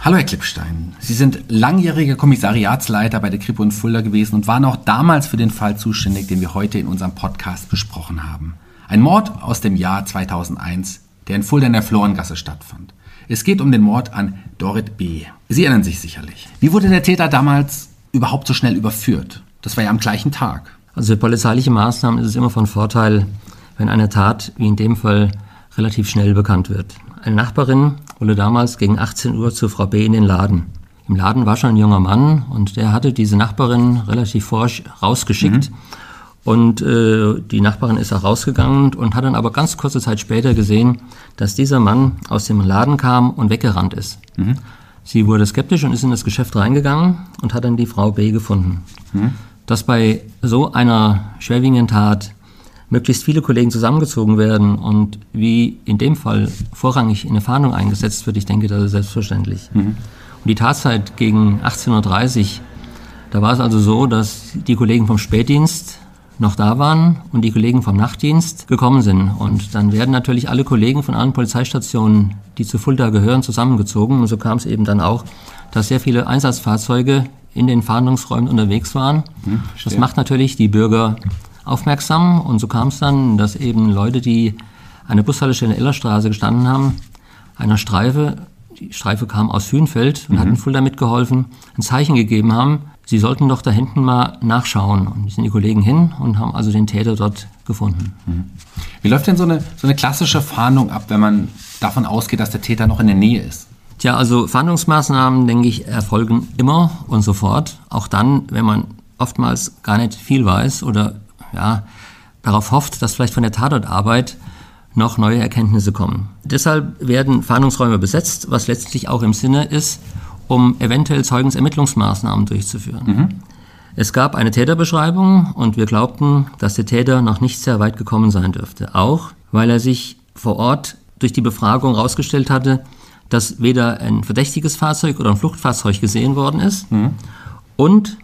Hallo Herr Klippstein, Sie sind langjähriger Kommissariatsleiter bei der Kripo in Fulda gewesen und waren auch damals für den Fall zuständig, den wir heute in unserem Podcast besprochen haben. Ein Mord aus dem Jahr 2001, der in Fulda in der Florengasse stattfand. Es geht um den Mord an Dorit B. Sie erinnern sich sicherlich. Wie wurde der Täter damals überhaupt so schnell überführt? Das war ja am gleichen Tag. Also für polizeiliche Maßnahmen ist es immer von Vorteil, wenn eine Tat, wie in dem Fall, relativ schnell bekannt wird. Eine Nachbarin wollte damals gegen 18 Uhr zu Frau B. in den Laden. Im Laden war schon ein junger Mann und der hatte diese Nachbarin relativ forsch rausgeschickt. Mhm. Und äh, die Nachbarin ist auch rausgegangen und hat dann aber ganz kurze Zeit später gesehen, dass dieser Mann aus dem Laden kam und weggerannt ist. Mhm. Sie wurde skeptisch und ist in das Geschäft reingegangen und hat dann die Frau B gefunden. Mhm. Dass bei so einer schwerwiegenden Tat möglichst viele Kollegen zusammengezogen werden und wie in dem Fall vorrangig in eine Fahndung eingesetzt wird, ich denke, das ist selbstverständlich. Mhm. Und die Tatzeit gegen 18.30 Uhr, da war es also so, dass die Kollegen vom Spätdienst noch da waren und die Kollegen vom Nachtdienst gekommen sind. Und dann werden natürlich alle Kollegen von allen Polizeistationen, die zu Fulda gehören, zusammengezogen. Und so kam es eben dann auch, dass sehr viele Einsatzfahrzeuge in den Fahndungsräumen unterwegs waren. Hm, das macht natürlich die Bürger aufmerksam und so kam es dann, dass eben Leute, die an der Bushaltestelle in Ellerstraße gestanden haben, einer Streife, die Streife kam aus Hühnfeld und mhm. hatten Fulda mitgeholfen, ein Zeichen gegeben haben, sie sollten doch da hinten mal nachschauen. Und sind die Kollegen hin und haben also den Täter dort gefunden. Mhm. Wie läuft denn so eine, so eine klassische Fahndung ab, wenn man davon ausgeht, dass der Täter noch in der Nähe ist? Tja, also Fahndungsmaßnahmen, denke ich, erfolgen immer und sofort. Auch dann, wenn man oftmals gar nicht viel weiß oder ja, darauf hofft, dass vielleicht von der Tatortarbeit noch neue Erkenntnisse kommen. Deshalb werden Fahndungsräume besetzt, was letztlich auch im Sinne ist, um eventuell Zeugensermittlungsmaßnahmen durchzuführen. Mhm. Es gab eine Täterbeschreibung und wir glaubten, dass der Täter noch nicht sehr weit gekommen sein dürfte. Auch weil er sich vor Ort durch die Befragung herausgestellt hatte, dass weder ein verdächtiges Fahrzeug oder ein Fluchtfahrzeug gesehen worden ist mhm. und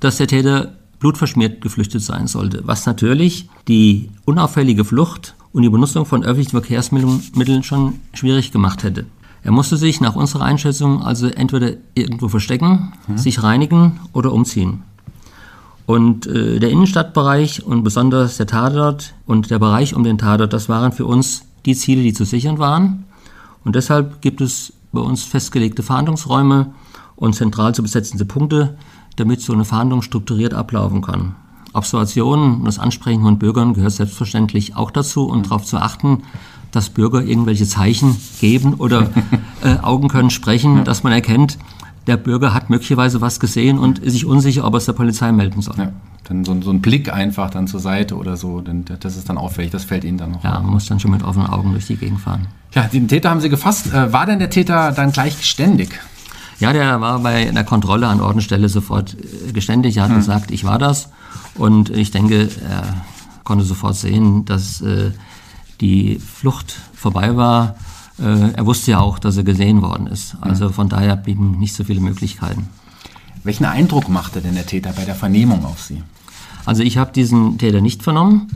dass der Täter blutverschmiert geflüchtet sein sollte, was natürlich die unauffällige Flucht und die Benutzung von öffentlichen Verkehrsmitteln schon schwierig gemacht hätte. Er musste sich nach unserer Einschätzung also entweder irgendwo verstecken, mhm. sich reinigen oder umziehen. Und äh, der Innenstadtbereich und besonders der Tatort und der Bereich um den Tatort, das waren für uns die Ziele, die zu sichern waren. Und deshalb gibt es bei uns festgelegte Fahndungsräume und zentral zu besetzende Punkte, damit so eine Fahndung strukturiert ablaufen kann. Observationen und das Ansprechen von Bürgern gehört selbstverständlich auch dazu und darauf zu achten, dass Bürger irgendwelche Zeichen geben oder äh, Augen können sprechen, dass man erkennt, der Bürger hat möglicherweise was gesehen und ist sich unsicher, ob er es der Polizei melden soll. Ja, dann so, so, ein Blick einfach dann zur Seite oder so, denn das ist dann auffällig, das fällt Ihnen dann noch. Ja, man muss dann schon mit offenen Augen durch die Gegend fahren. Ja, den Täter haben Sie gefasst. Äh, war denn der Täter dann gleich geständig? Ja, der war bei der Kontrolle an Ordensstelle sofort äh, geständig. Er hat hm. gesagt, ich war das. Und ich denke, er konnte sofort sehen, dass äh, die Flucht vorbei war äh, er wusste ja auch, dass er gesehen worden ist. Also von daher blieben nicht so viele Möglichkeiten. Welchen Eindruck machte denn der Täter bei der Vernehmung auf Sie? Also ich habe diesen Täter nicht vernommen.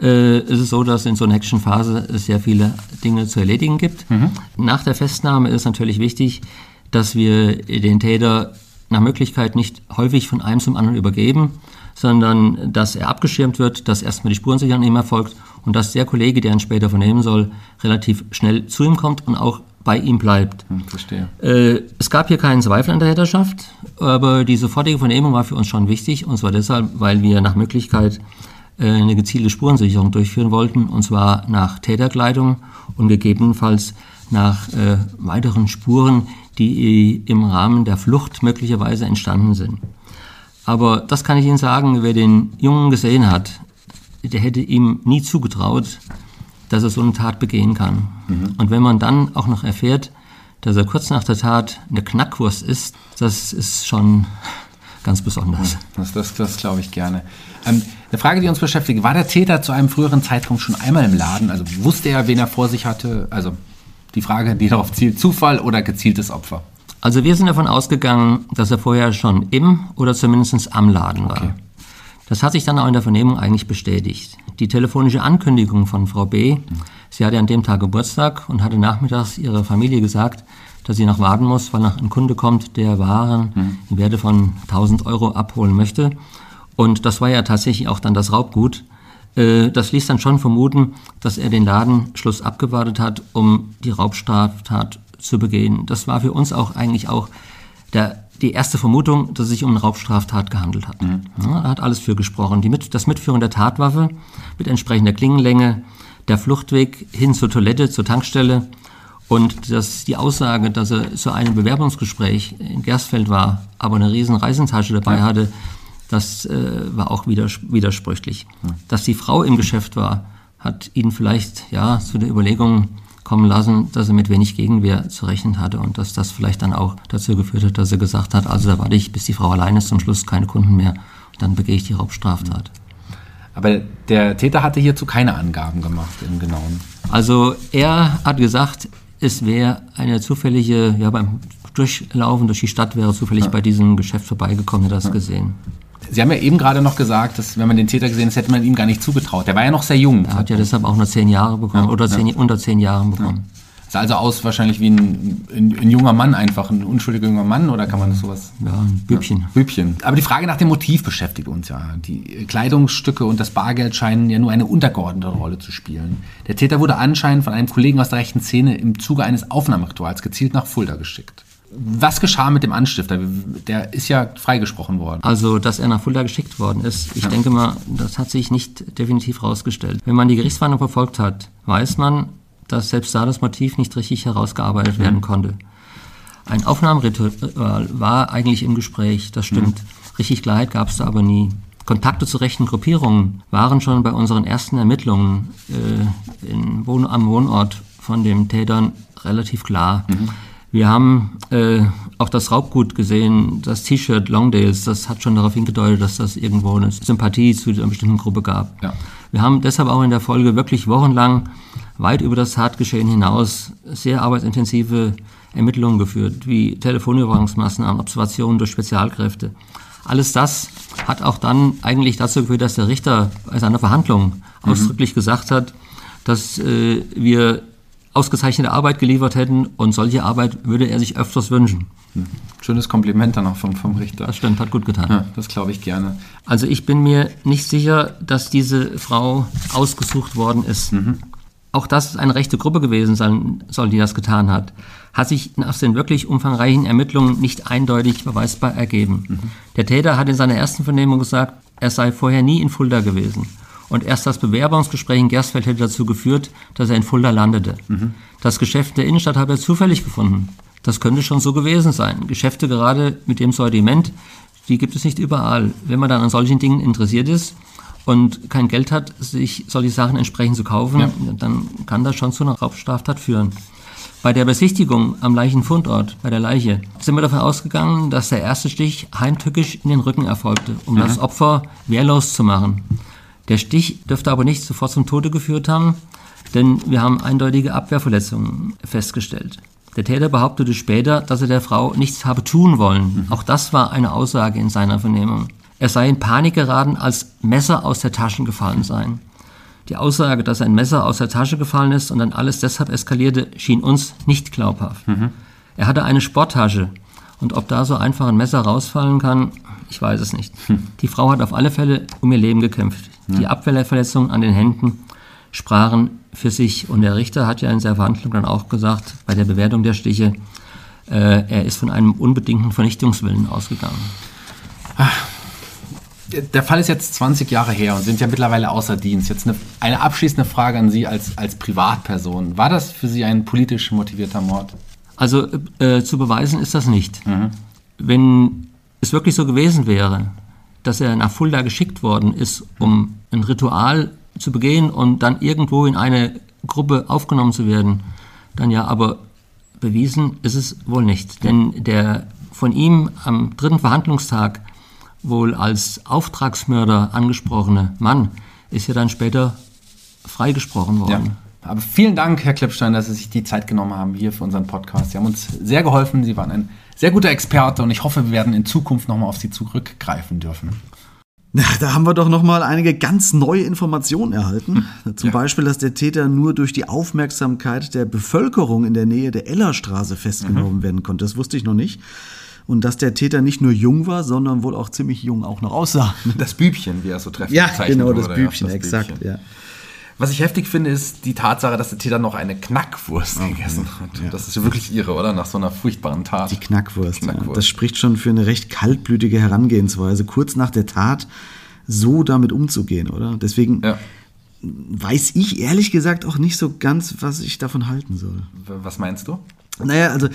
Äh, es ist so, dass in so einer hekischen Phase es sehr viele Dinge zu erledigen gibt. Mhm. Nach der Festnahme ist natürlich wichtig, dass wir den Täter nach Möglichkeit nicht häufig von einem zum anderen übergeben, sondern dass er abgeschirmt wird, dass erstmal die Spurensicherung ihm erfolgt und dass der Kollege, der ihn später vernehmen soll, relativ schnell zu ihm kommt und auch bei ihm bleibt. Hm, verstehe. Äh, es gab hier keinen Zweifel an der Täterschaft, aber die sofortige Vernehmung war für uns schon wichtig und zwar deshalb, weil wir nach Möglichkeit äh, eine gezielte Spurensicherung durchführen wollten und zwar nach Täterkleidung und gegebenenfalls nach äh, weiteren Spuren, die im Rahmen der Flucht möglicherweise entstanden sind. Aber das kann ich Ihnen sagen, wer den Jungen gesehen hat, der hätte ihm nie zugetraut, dass er so eine Tat begehen kann. Mhm. Und wenn man dann auch noch erfährt, dass er kurz nach der Tat eine Knackwurst ist, das ist schon ganz besonders. Das, das, das glaube ich gerne. Ähm, eine Frage, die uns beschäftigt, war der Täter zu einem früheren Zeitpunkt schon einmal im Laden? Also wusste er, wen er vor sich hatte? Also die Frage, die darauf zielt, Zufall oder gezieltes Opfer? Also wir sind davon ausgegangen, dass er vorher schon im oder zumindest am Laden war. Okay. Das hat sich dann auch in der Vernehmung eigentlich bestätigt. Die telefonische Ankündigung von Frau B., sie hatte an dem Tag Geburtstag und hatte nachmittags ihrer Familie gesagt, dass sie noch warten muss, weil noch ein Kunde kommt, der Waren mhm. im Werte von 1000 Euro abholen möchte. Und das war ja tatsächlich auch dann das Raubgut. Äh, das ließ dann schon vermuten, dass er den Ladenschluss abgewartet hat, um die Raubstraftat zu begehen. Das war für uns auch eigentlich auch der die erste Vermutung, dass es sich um eine Raubstraftat gehandelt hat. Mhm. Ja, da hat alles für gesprochen. Die mit, das Mitführen der Tatwaffe mit entsprechender Klingenlänge, der Fluchtweg hin zur Toilette, zur Tankstelle und das, die Aussage, dass er zu einem Bewerbungsgespräch in Gersfeld war, aber eine riesen Reisentasche dabei ja. hatte, das äh, war auch widers widersprüchlich. Dass die Frau im Geschäft war, hat ihn vielleicht ja zu der Überlegung kommen lassen, dass er mit wenig Gegenwehr zu rechnen hatte und dass das vielleicht dann auch dazu geführt hat, dass er gesagt hat, also da warte ich, bis die Frau allein ist, zum Schluss keine Kunden mehr, dann begehe ich die Raubstraftat. Aber der Täter hatte hierzu keine Angaben gemacht im Genauen. Also er hat gesagt, es wäre eine zufällige, ja beim Durchlaufen durch die Stadt wäre zufällig ja. bei diesem Geschäft vorbeigekommen, hätte das ja. gesehen. Sie haben ja eben gerade noch gesagt, dass wenn man den Täter gesehen hat, hätte man ihm gar nicht zugetraut. Der war ja noch sehr jung. Er hat ja deshalb auch nur zehn Jahre bekommen ja, oder zehn, ja. unter zehn Jahren bekommen. Ja. Sah also aus wahrscheinlich wie ein, ein, ein, junger Mann einfach, ein unschuldiger junger Mann oder kann man das sowas? Ja, ein Bübchen. Ja, Bübchen. Aber die Frage nach dem Motiv beschäftigt uns ja. Die Kleidungsstücke und das Bargeld scheinen ja nur eine untergeordnete Rolle zu spielen. Der Täter wurde anscheinend von einem Kollegen aus der rechten Szene im Zuge eines Aufnahmerituals gezielt nach Fulda geschickt. Was geschah mit dem Anstifter? Der ist ja freigesprochen worden. Also, dass er nach Fulda geschickt worden ist, ich ja. denke mal, das hat sich nicht definitiv herausgestellt. Wenn man die Gerichtsverhandlung verfolgt hat, weiß man, dass selbst da das Motiv nicht richtig herausgearbeitet mhm. werden konnte. Ein Aufnahmeritual war eigentlich im Gespräch, das stimmt. Mhm. Richtig Klarheit gab es da aber nie. Kontakte zu rechten Gruppierungen waren schon bei unseren ersten Ermittlungen äh, in, am Wohnort von den Tätern relativ klar. Mhm. Wir haben äh, auch das Raubgut gesehen, das T-Shirt Longdales, das hat schon darauf hingedeutet, dass das irgendwo eine Sympathie zu einer bestimmten Gruppe gab. Ja. Wir haben deshalb auch in der Folge wirklich wochenlang weit über das Tatgeschehen hinaus sehr arbeitsintensive Ermittlungen geführt, wie Telefonüberwachungsmaßnahmen, Observationen durch Spezialkräfte. Alles das hat auch dann eigentlich dazu geführt, dass der Richter bei seiner Verhandlung mhm. ausdrücklich gesagt hat, dass äh, wir ausgezeichnete Arbeit geliefert hätten und solche Arbeit würde er sich öfters wünschen. Schönes Kompliment dann auch vom, vom Richter. Das stimmt, hat gut getan. Ja, das glaube ich gerne. Also ich bin mir nicht sicher, dass diese Frau ausgesucht worden ist. Mhm. Auch das ist eine rechte Gruppe gewesen sein soll, die das getan hat. Hat sich nach den wirklich umfangreichen Ermittlungen nicht eindeutig beweisbar ergeben. Mhm. Der Täter hat in seiner ersten Vernehmung gesagt, er sei vorher nie in Fulda gewesen. Und erst das Bewerbungsgespräch in Gersfeld hätte dazu geführt, dass er in Fulda landete. Mhm. Das Geschäft der Innenstadt habe er zufällig gefunden. Das könnte schon so gewesen sein. Geschäfte gerade mit dem Sortiment, die gibt es nicht überall. Wenn man dann an solchen Dingen interessiert ist und kein Geld hat, sich solche Sachen entsprechend zu kaufen, ja. dann kann das schon zu einer Raubstraftat führen. Bei der Besichtigung am Leichenfundort, bei der Leiche, sind wir davon ausgegangen, dass der erste Stich heimtückisch in den Rücken erfolgte, um mhm. das Opfer wehrlos zu machen. Der Stich dürfte aber nicht sofort zum Tode geführt haben, denn wir haben eindeutige Abwehrverletzungen festgestellt. Der Täter behauptete später, dass er der Frau nichts habe tun wollen. Mhm. Auch das war eine Aussage in seiner Vernehmung. Er sei in Panik geraten, als Messer aus der Tasche gefallen seien. Die Aussage, dass ein Messer aus der Tasche gefallen ist und dann alles deshalb eskalierte, schien uns nicht glaubhaft. Mhm. Er hatte eine Sporttasche und ob da so einfach ein Messer rausfallen kann, ich weiß es nicht. Die Frau hat auf alle Fälle um ihr Leben gekämpft. Die Abwehrverletzungen an den Händen sprachen für sich und der Richter hat ja in seiner Verhandlung dann auch gesagt, bei der Bewertung der Stiche, äh, er ist von einem unbedingten Vernichtungswillen ausgegangen. Der Fall ist jetzt 20 Jahre her und sind ja mittlerweile außer Dienst. Jetzt eine, eine abschließende Frage an Sie als, als Privatperson. War das für Sie ein politisch motivierter Mord? Also äh, zu beweisen ist das nicht. Mhm. Wenn es wirklich so gewesen wäre, dass er nach Fulda geschickt worden ist, um ein Ritual zu begehen und dann irgendwo in eine Gruppe aufgenommen zu werden, dann ja, aber bewiesen ist es wohl nicht. Denn der von ihm am dritten Verhandlungstag wohl als Auftragsmörder angesprochene Mann ist ja dann später freigesprochen worden. Ja. Aber vielen Dank, Herr Klippstein, dass Sie sich die Zeit genommen haben hier für unseren Podcast. Sie haben uns sehr geholfen. Sie waren ein sehr guter Experte und ich hoffe, wir werden in Zukunft nochmal auf Sie zurückgreifen dürfen. Na, da haben wir doch nochmal einige ganz neue Informationen erhalten. Zum ja. Beispiel, dass der Täter nur durch die Aufmerksamkeit der Bevölkerung in der Nähe der Ellerstraße festgenommen mhm. werden konnte. Das wusste ich noch nicht und dass der Täter nicht nur jung war, sondern wohl auch ziemlich jung auch noch aussah. Das Bübchen, wie er so treffend ja, genau, das Bübchen, ja, das exakt, Bübchen. ja. Was ich heftig finde, ist die Tatsache, dass der Täter noch eine Knackwurst oh, gegessen hat. Ja. Das ist ja wirklich irre, oder? Nach so einer furchtbaren Tat. Die Knackwurst. Knackwurst. Ja. Das spricht schon für eine recht kaltblütige Herangehensweise, kurz nach der Tat so damit umzugehen, oder? Deswegen ja. weiß ich ehrlich gesagt auch nicht so ganz, was ich davon halten soll. Was meinst du? Naja, also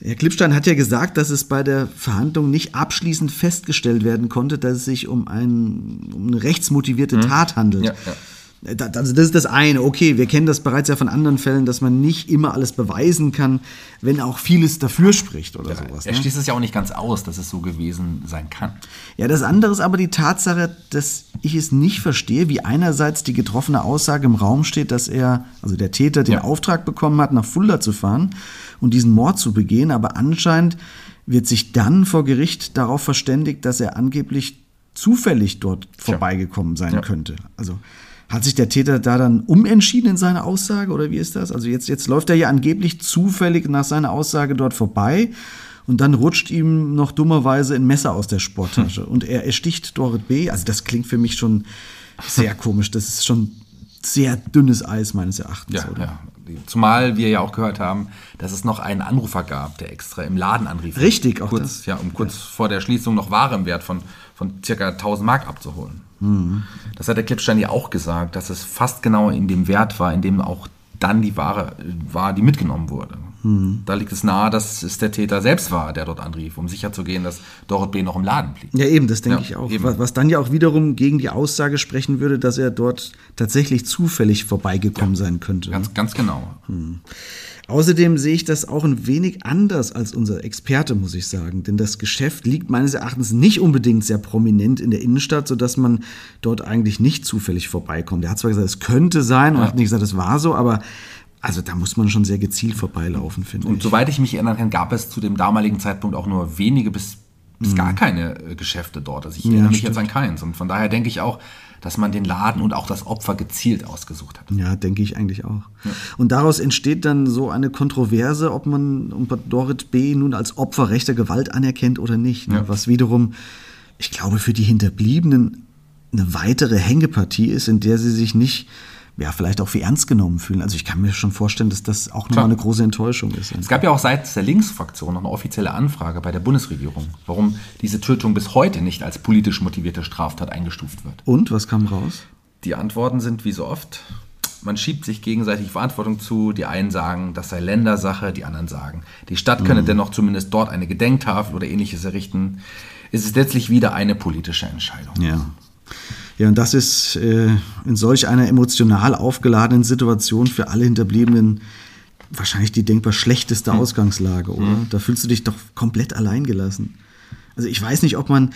Herr Klippstein hat ja gesagt, dass es bei der Verhandlung nicht abschließend festgestellt werden konnte, dass es sich um, ein, um eine rechtsmotivierte mhm. Tat handelt. Ja, ja. Also das ist das eine. Okay, wir kennen das bereits ja von anderen Fällen, dass man nicht immer alles beweisen kann, wenn auch vieles dafür spricht oder ja, sowas. Er ne? schließt es ja auch nicht ganz aus, dass es so gewesen sein kann. Ja, das andere ist aber die Tatsache, dass ich es nicht verstehe, wie einerseits die getroffene Aussage im Raum steht, dass er, also der Täter, den ja. Auftrag bekommen hat, nach Fulda zu fahren und diesen Mord zu begehen, aber anscheinend wird sich dann vor Gericht darauf verständigt, dass er angeblich zufällig dort vorbeigekommen sein ja. könnte. Also hat sich der Täter da dann umentschieden in seiner Aussage oder wie ist das? Also jetzt, jetzt läuft er ja angeblich zufällig nach seiner Aussage dort vorbei und dann rutscht ihm noch dummerweise ein Messer aus der Sporttasche hm. und er ersticht Dorit B. Also das klingt für mich schon sehr komisch. Das ist schon sehr dünnes Eis meines Erachtens. Ja, oder? ja. Zumal wir ja auch gehört haben, dass es noch einen Anrufer gab, der extra im Laden anrief. Richtig, auch kurz, das. Ja, um kurz ja. vor der Schließung noch Ware im Wert von, von circa 1000 Mark abzuholen. Mhm. Das hat der Klippstein ja auch gesagt, dass es fast genau in dem Wert war, in dem auch dann die Ware war, die mitgenommen wurde. Mhm. Da liegt es nahe, dass es der Täter selbst war, der dort anrief, um sicherzugehen, dass Dorot B. noch im Laden blieb. Ja, eben, das denke ja, ich auch. Eben. Was dann ja auch wiederum gegen die Aussage sprechen würde, dass er dort tatsächlich zufällig vorbeigekommen ja, sein könnte. Ganz, ganz genau. Mhm. Außerdem sehe ich das auch ein wenig anders als unser Experte, muss ich sagen. Denn das Geschäft liegt meines Erachtens nicht unbedingt sehr prominent in der Innenstadt, sodass man dort eigentlich nicht zufällig vorbeikommt. Er hat zwar gesagt, es könnte sein und ja. hat nicht gesagt, es war so, aber also da muss man schon sehr gezielt vorbeilaufen, finde ich. Und soweit ich mich erinnern kann, gab es zu dem damaligen Zeitpunkt auch nur wenige bis, bis mhm. gar keine äh, Geschäfte dort. Also ich erinnere ja, mich jetzt an keins. Und von daher denke ich auch, dass man den Laden und auch das Opfer gezielt ausgesucht hat. Ja, denke ich eigentlich auch. Ja. Und daraus entsteht dann so eine Kontroverse, ob man Dorit B. nun als Opfer rechter Gewalt anerkennt oder nicht. Ne? Ja. Was wiederum, ich glaube, für die Hinterbliebenen eine weitere Hängepartie ist, in der sie sich nicht ja, vielleicht auch wie ernst genommen fühlen. Also ich kann mir schon vorstellen, dass das auch nochmal eine große Enttäuschung ist. Es gab ja auch seitens der Linksfraktion noch eine offizielle Anfrage bei der Bundesregierung, warum diese Tötung bis heute nicht als politisch motivierte Straftat eingestuft wird. Und was kam raus? Die Antworten sind wie so oft man schiebt sich gegenseitig Verantwortung zu. Die einen sagen, das sei Ländersache, die anderen sagen, die Stadt könne mhm. dennoch zumindest dort eine Gedenktafel oder ähnliches errichten. Es ist letztlich wieder eine politische Entscheidung. Ja. Ja, und das ist äh, in solch einer emotional aufgeladenen Situation für alle Hinterbliebenen wahrscheinlich die denkbar schlechteste hm. Ausgangslage, oder? Hm. Da fühlst du dich doch komplett alleingelassen. Also ich weiß nicht, ob man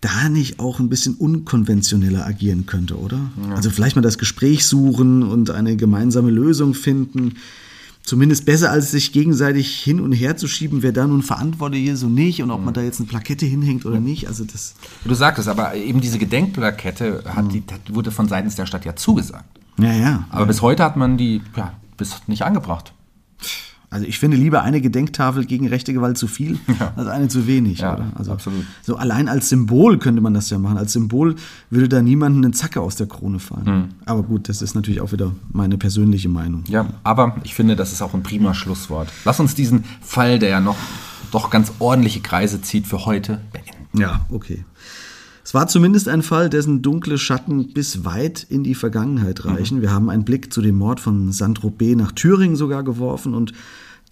da nicht auch ein bisschen unkonventioneller agieren könnte, oder? Ja. Also vielleicht mal das Gespräch suchen und eine gemeinsame Lösung finden. Zumindest besser, als sich gegenseitig hin und her zu schieben, wer da nun verantwortlich ist und nicht und ob man da jetzt eine Plakette hinhängt oder nicht. Also das du sagtest, aber eben diese Gedenkplakette hat die, wurde von seitens der Stadt ja zugesagt. Ja, ja. Aber ja. bis heute hat man die ja, bis nicht angebracht. Also ich finde lieber eine Gedenktafel gegen rechte Gewalt zu viel ja. als eine zu wenig. Ja, oder? Also absolut. So allein als Symbol könnte man das ja machen. Als Symbol würde da niemandem eine Zacke aus der Krone fallen. Mhm. Aber gut, das ist natürlich auch wieder meine persönliche Meinung. Ja, aber ich finde, das ist auch ein prima Schlusswort. Lass uns diesen Fall, der ja noch doch ganz ordentliche Kreise zieht, für heute beenden. Ja, okay. Es war zumindest ein Fall, dessen dunkle Schatten bis weit in die Vergangenheit reichen. Mhm. Wir haben einen Blick zu dem Mord von Saint-Tropez nach Thüringen sogar geworfen und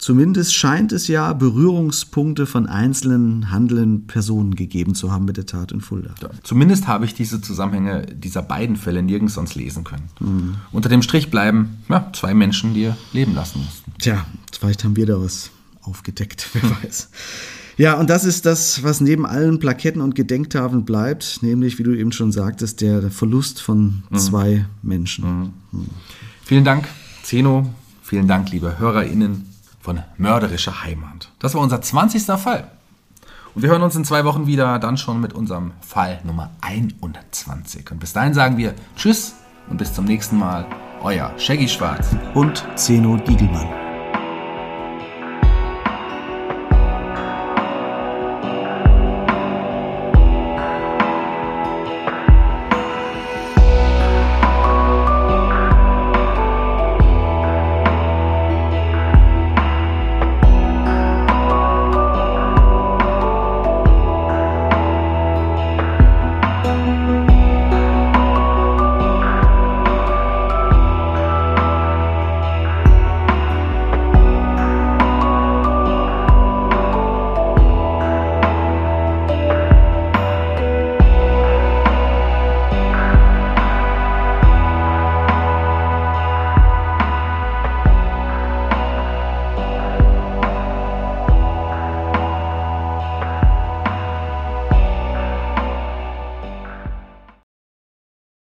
Zumindest scheint es ja Berührungspunkte von einzelnen handelnden Personen gegeben zu haben mit der Tat in Fulda. Ja, zumindest habe ich diese Zusammenhänge dieser beiden Fälle nirgends sonst lesen können. Mhm. Unter dem Strich bleiben ja, zwei Menschen, die ihr leben lassen mussten. Tja, vielleicht haben wir da was aufgedeckt, wer weiß. Ja, und das ist das, was neben allen Plaketten und Gedenktafeln bleibt, nämlich, wie du eben schon sagtest, der Verlust von mhm. zwei Menschen. Mhm. Vielen Dank, Zeno. Vielen Dank, liebe HörerInnen von mörderischer Heimat. Das war unser 20. Fall. Und wir hören uns in zwei Wochen wieder, dann schon mit unserem Fall Nummer 21. Und bis dahin sagen wir Tschüss und bis zum nächsten Mal. Euer Shaggy Schwarz und Zeno Diegelmann.